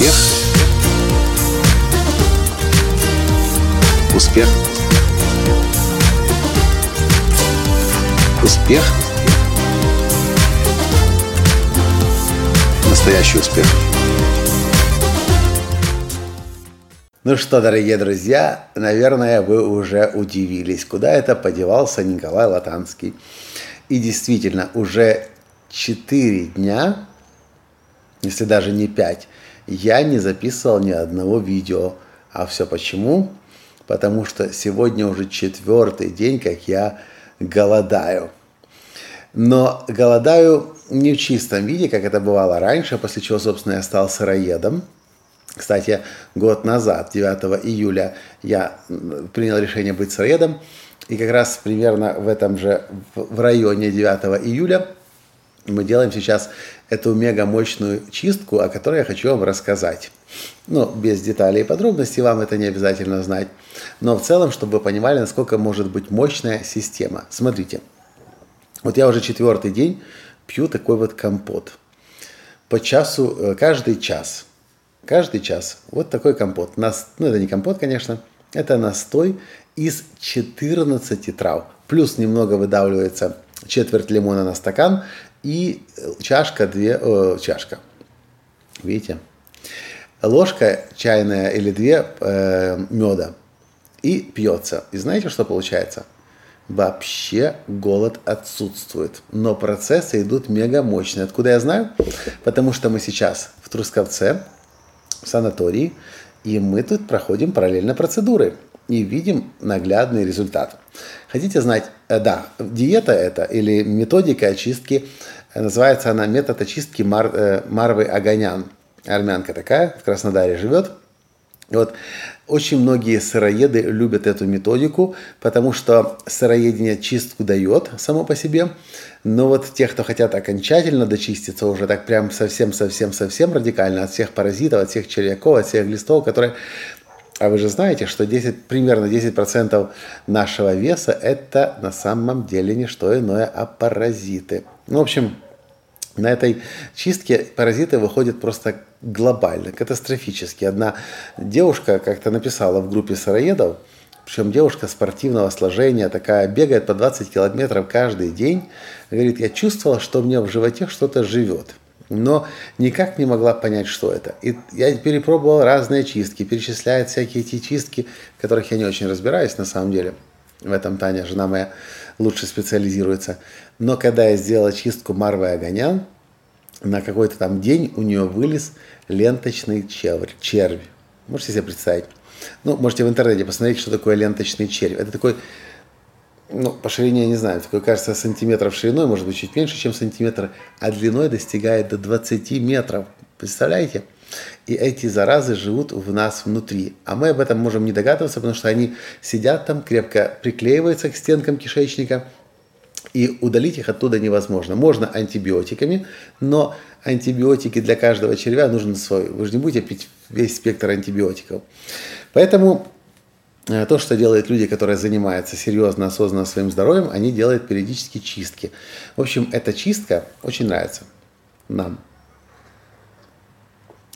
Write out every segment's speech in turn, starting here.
Успех. Успех. Успех. Настоящий успех. Ну что, дорогие друзья, наверное, вы уже удивились, куда это подевался Николай Латанский. И действительно, уже 4 дня, если даже не 5, я не записывал ни одного видео. А все почему? Потому что сегодня уже четвертый день, как я голодаю. Но голодаю не в чистом виде, как это бывало раньше, после чего, собственно, я стал сыроедом. Кстати, год назад, 9 июля, я принял решение быть сыроедом. И как раз примерно в этом же, в районе 9 июля мы делаем сейчас эту мега мощную чистку, о которой я хочу вам рассказать. Ну, без деталей и подробностей, вам это не обязательно знать. Но в целом, чтобы вы понимали, насколько может быть мощная система. Смотрите, вот я уже четвертый день пью такой вот компот. По часу, э, каждый час. Каждый час. Вот такой компот. Нас, ну, это не компот, конечно. Это настой из 14 трав. Плюс немного выдавливается четверть лимона на стакан и чашка, две, э, чашка. Видите? Ложка чайная или две э, меда. И пьется. И знаете, что получается? Вообще голод отсутствует. Но процессы идут мега мощные. Откуда я знаю? Потому что мы сейчас в Трусковце, в санатории, и мы тут проходим параллельно процедуры и видим наглядный результат. Хотите знать, э, да, диета это или методика очистки, э, называется она метод очистки Мар, э, Марвы Аганян. Армянка такая, в Краснодаре живет. Вот очень многие сыроеды любят эту методику, потому что сыроедение чистку дает само по себе. Но вот те, кто хотят окончательно дочиститься, уже так прям совсем-совсем-совсем радикально от всех паразитов, от всех червяков, от всех глистов, которые а вы же знаете, что 10, примерно 10% нашего веса это на самом деле не что иное, а паразиты. Ну, в общем, на этой чистке паразиты выходят просто глобально, катастрофически. Одна девушка как-то написала в группе сыроедов, причем девушка спортивного сложения, такая, бегает по 20 километров каждый день, говорит, я чувствовала, что у меня в животе что-то живет но никак не могла понять, что это. И я перепробовал разные чистки, перечисляет всякие эти чистки, в которых я не очень разбираюсь на самом деле. В этом Таня, жена моя, лучше специализируется. Но когда я сделал чистку Марвы Огонян, на какой-то там день у нее вылез ленточный червь. червь. Можете себе представить? Ну, можете в интернете посмотреть, что такое ленточный червь. Это такой ну, по ширине я не знаю, такой, кажется, сантиметров шириной, может быть, чуть меньше, чем сантиметр, а длиной достигает до 20 метров. Представляете? И эти заразы живут в нас внутри. А мы об этом можем не догадываться, потому что они сидят там, крепко приклеиваются к стенкам кишечника, и удалить их оттуда невозможно. Можно антибиотиками, но антибиотики для каждого червя нужен свой. Вы же не будете пить весь спектр антибиотиков. Поэтому то, что делают люди, которые занимаются серьезно, осознанно своим здоровьем, они делают периодически чистки. В общем, эта чистка очень нравится нам.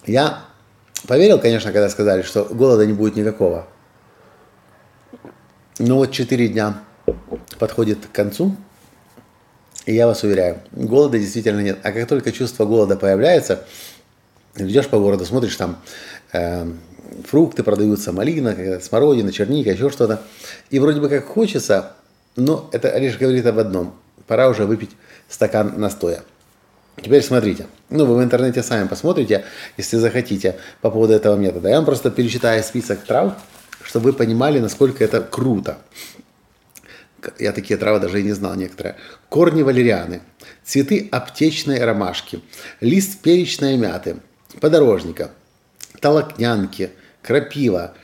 Я поверил, конечно, когда сказали, что голода не будет никакого. Но вот 4 дня подходит к концу, и я вас уверяю, голода действительно нет. А как только чувство голода появляется, идешь по городу, смотришь там э, фрукты продаются, малина, смородина, черника, еще что-то. И вроде бы как хочется, но это лишь говорит об одном. Пора уже выпить стакан настоя. Теперь смотрите. Ну, вы в интернете сами посмотрите, если захотите, по поводу этого метода. Я вам просто перечитаю список трав, чтобы вы понимали, насколько это круто. Я такие травы даже и не знал некоторые. Корни валерианы, цветы аптечной ромашки, лист перечной мяты, подорожника, толокнянки – крапива,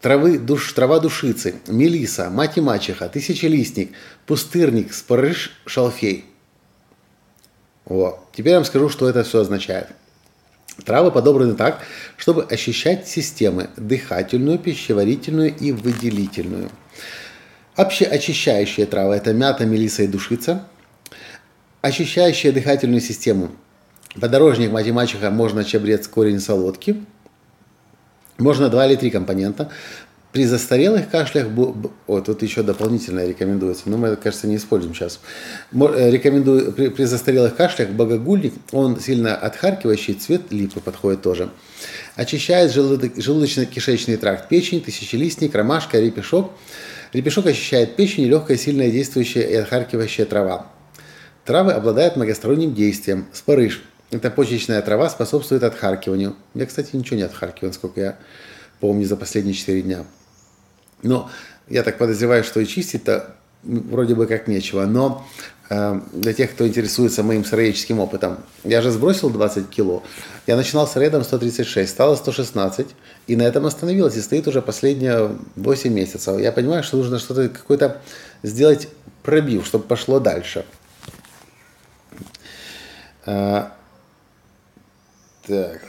травы, душ, трава душицы, мелиса, мать и мачеха, тысячелистник, пустырник, спорыш, шалфей. Вот. Теперь я вам скажу, что это все означает. Травы подобраны так, чтобы ощущать системы дыхательную, пищеварительную и выделительную. Общеочищающие травы – это мята, мелиса и душица. Очищающие дыхательную систему – подорожник, мать и мачеха, можно чабрец, корень солодки – Можно два или три компонента. При застарелых кашлях, о, тут еще дополнительно рекомендуется, но мы, кажется, не используем сейчас. Э, рекомендую, при, при застарелых кашлях богогульник, он сильно отхаркивающий, цвет липы подходит тоже. Очищает желудочно-кишечный тракт, печень, тысячелистник, ромашка, репешок. Репешок очищает печень, легкая, сильная действующая и отхаркивающая трава. Травы обладают многосторонним действием. Спарыш. Эта почечная трава способствует отхаркиванию. Я, кстати, ничего не отхаркиваю, сколько я помню, за последние 4 дня. Но я так подозреваю, что и чистить-то вроде бы как нечего. Но э, для тех, кто интересуется моим сыроедческим опытом, я же сбросил 20 кило. Я начинал с рейдом 136, стало 116, и на этом остановилось, и стоит уже последние 8 месяцев. Я понимаю, что нужно что-то, какой-то сделать пробив, чтобы пошло дальше. Э, так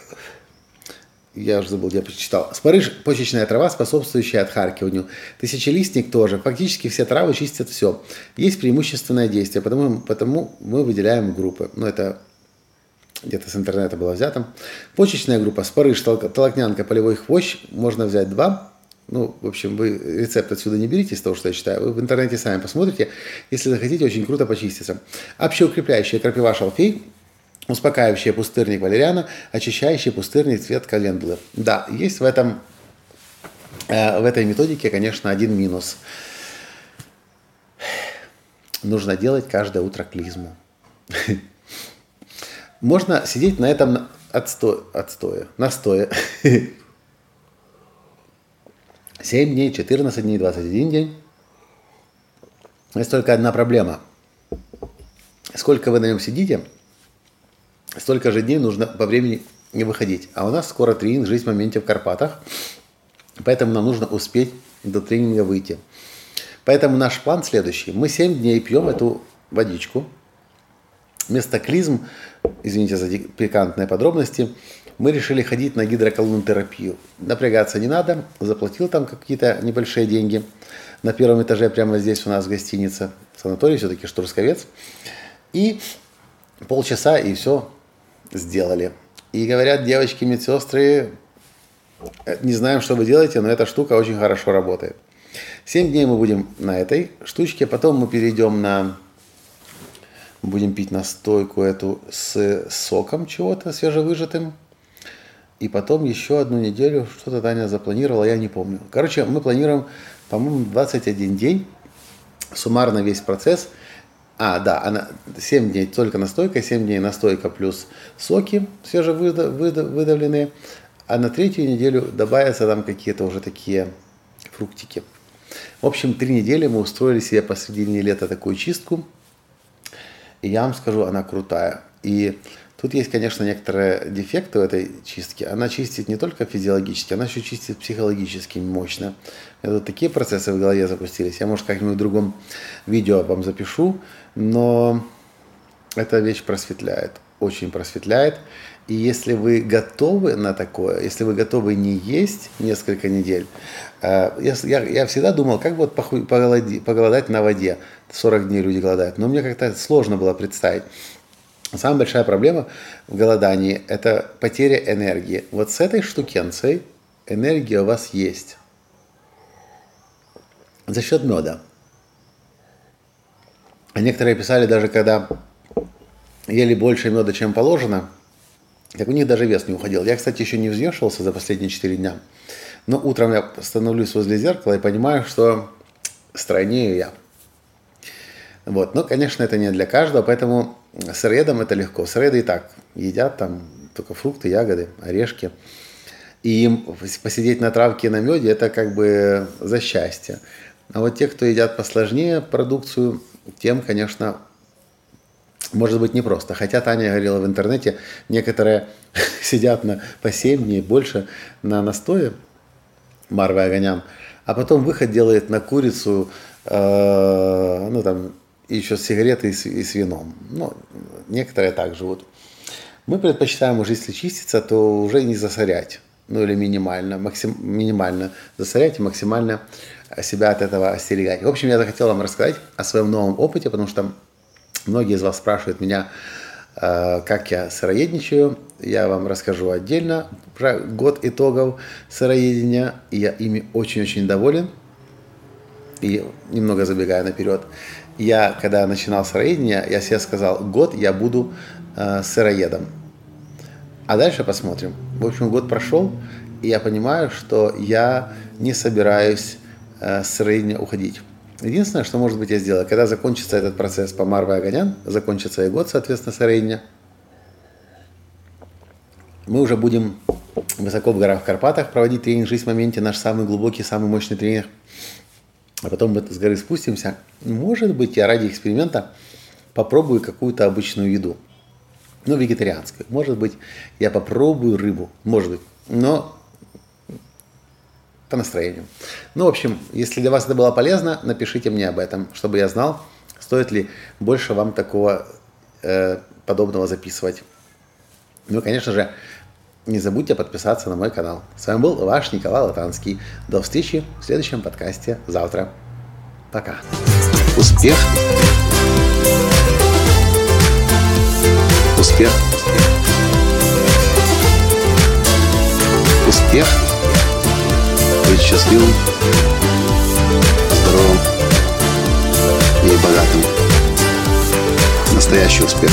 я уже забыл, я прочитал. Спарыш – почечная трава, способствующая отхаркиванию. Тысячелистник тоже. Фактически все травы чистят все. Есть преимущественное действие, потому, потому мы выделяем группы. Ну, это где-то с интернета было взято. Почечная группа – спарыш, толокнянка, полевой хвощ. Можно взять два. Ну, в общем, вы рецепт отсюда не берите из того, что я читаю. Вы в интернете сами посмотрите. Если захотите, очень круто почистится. Общеукрепляющая крапива шалфей – успокаивающий пустырник валериана, очищающий пустырник цвет календулы. Да, есть в этом э, в этой методике, конечно, один минус. Нужно делать каждое утро клизму. Можно сидеть на этом отсто... отстое, настоя. 7 дней, 14 дней, 21 день. Есть только одна проблема. Сколько вы на нем сидите – столько же дней нужно по времени не выходить. А у нас скоро тренинг «Жизнь в моменте в Карпатах», поэтому нам нужно успеть до тренинга выйти. Поэтому наш план следующий. Мы 7 дней пьем эту водичку. Вместо клизм, извините за пикантные подробности, мы решили ходить на гидроколонотерапию. Напрягаться не надо, заплатил там какие-то небольшие деньги. На первом этаже прямо здесь у нас гостиница, санаторий все-таки Штурсковец. И полчаса и все, сделали. И говорят девочки медсестры, «Э, не знаем, что вы делаете, но эта штука очень хорошо работает. Семь дней мы будем на этой штучке, потом мы перейдем на... Будем пить настойку эту с соком чего-то свежевыжатым. И потом еще одну неделю, что-то Таня запланировала, я не помню. Короче, мы планируем, по-моему, 21 день, суммарно весь процесс – а, да, она 7 дней только настойка, 7 дней настойка плюс соки свежевыдавленные, а на третью неделю добавятся там какие-то уже такие фруктики. В общем, три недели мы устроили себе посредине лета такую чистку, и я вам скажу, она крутая. И Тут есть, конечно, некоторые дефекты в этой чистке. Она чистит не только физиологически, она еще чистит психологически мощно. Это вот такие процессы в голове запустились. Я, может, как-нибудь в другом видео вам запишу, но эта вещь просветляет, очень просветляет. И если вы готовы на такое, если вы готовы не есть несколько недель, э, я, я всегда думал, как вот поголодать, поголодать на воде. 40 дней люди голодают. Но мне как-то сложно было представить. Самая большая проблема в голодании – это потеря энергии. Вот с этой штукенцией энергия у вас есть. За счет меда. А некоторые писали, даже когда ели больше меда, чем положено, так у них даже вес не уходил. Я, кстати, еще не взвешивался за последние 4 дня. Но утром я становлюсь возле зеркала и понимаю, что стройнее я. Вот. Но, конечно, это не для каждого, поэтому Сыроедам это легко. Сыроеды и так едят там только фрукты, ягоды, орешки. И им посидеть на травке на меде это как бы за счастье. А вот те, кто едят посложнее продукцию, тем, конечно, может быть непросто. Хотя Таня говорила в интернете, некоторые сидят на, по 7 дней больше на настое марвы огоням, а потом выход делает на курицу, э, ну там и еще сигареты и с, и с вином. Ну, некоторые так живут. Мы предпочитаем уже, если чиститься, то уже не засорять. Ну или минимально, максим, минимально засорять и максимально себя от этого остерегать. В общем, я захотел вам рассказать о своем новом опыте, потому что многие из вас спрашивают меня, э, как я сыроедничаю, я вам расскажу отдельно про год итогов сыроедения. Я ими очень-очень доволен. И немного забегая наперед. Я, когда начинал сыроедение, я себе сказал, год я буду э, сыроедом. А дальше посмотрим. В общем, год прошел, и я понимаю, что я не собираюсь э, сыроедения уходить. Единственное, что, может быть, я сделаю, когда закончится этот процесс по Марве Аганян, закончится и год, соответственно, сыроедения, мы уже будем высоко в горах в Карпатах проводить тренинг «Жизнь в моменте», наш самый глубокий, самый мощный тренинг. А потом мы с горы спустимся. Может быть, я ради эксперимента попробую какую-то обычную еду. Ну, вегетарианскую. Может быть, я попробую рыбу. Может быть. Но по настроению. Ну, в общем, если для вас это было полезно, напишите мне об этом, чтобы я знал, стоит ли больше вам такого э, подобного записывать. Ну, конечно же, не забудьте подписаться на мой канал. С вами был ваш Николай Латанский. До встречи в следующем подкасте завтра. Пока. Успех. Успех. Успех. Быть счастливым, здоровым и богатым. Настоящий успех.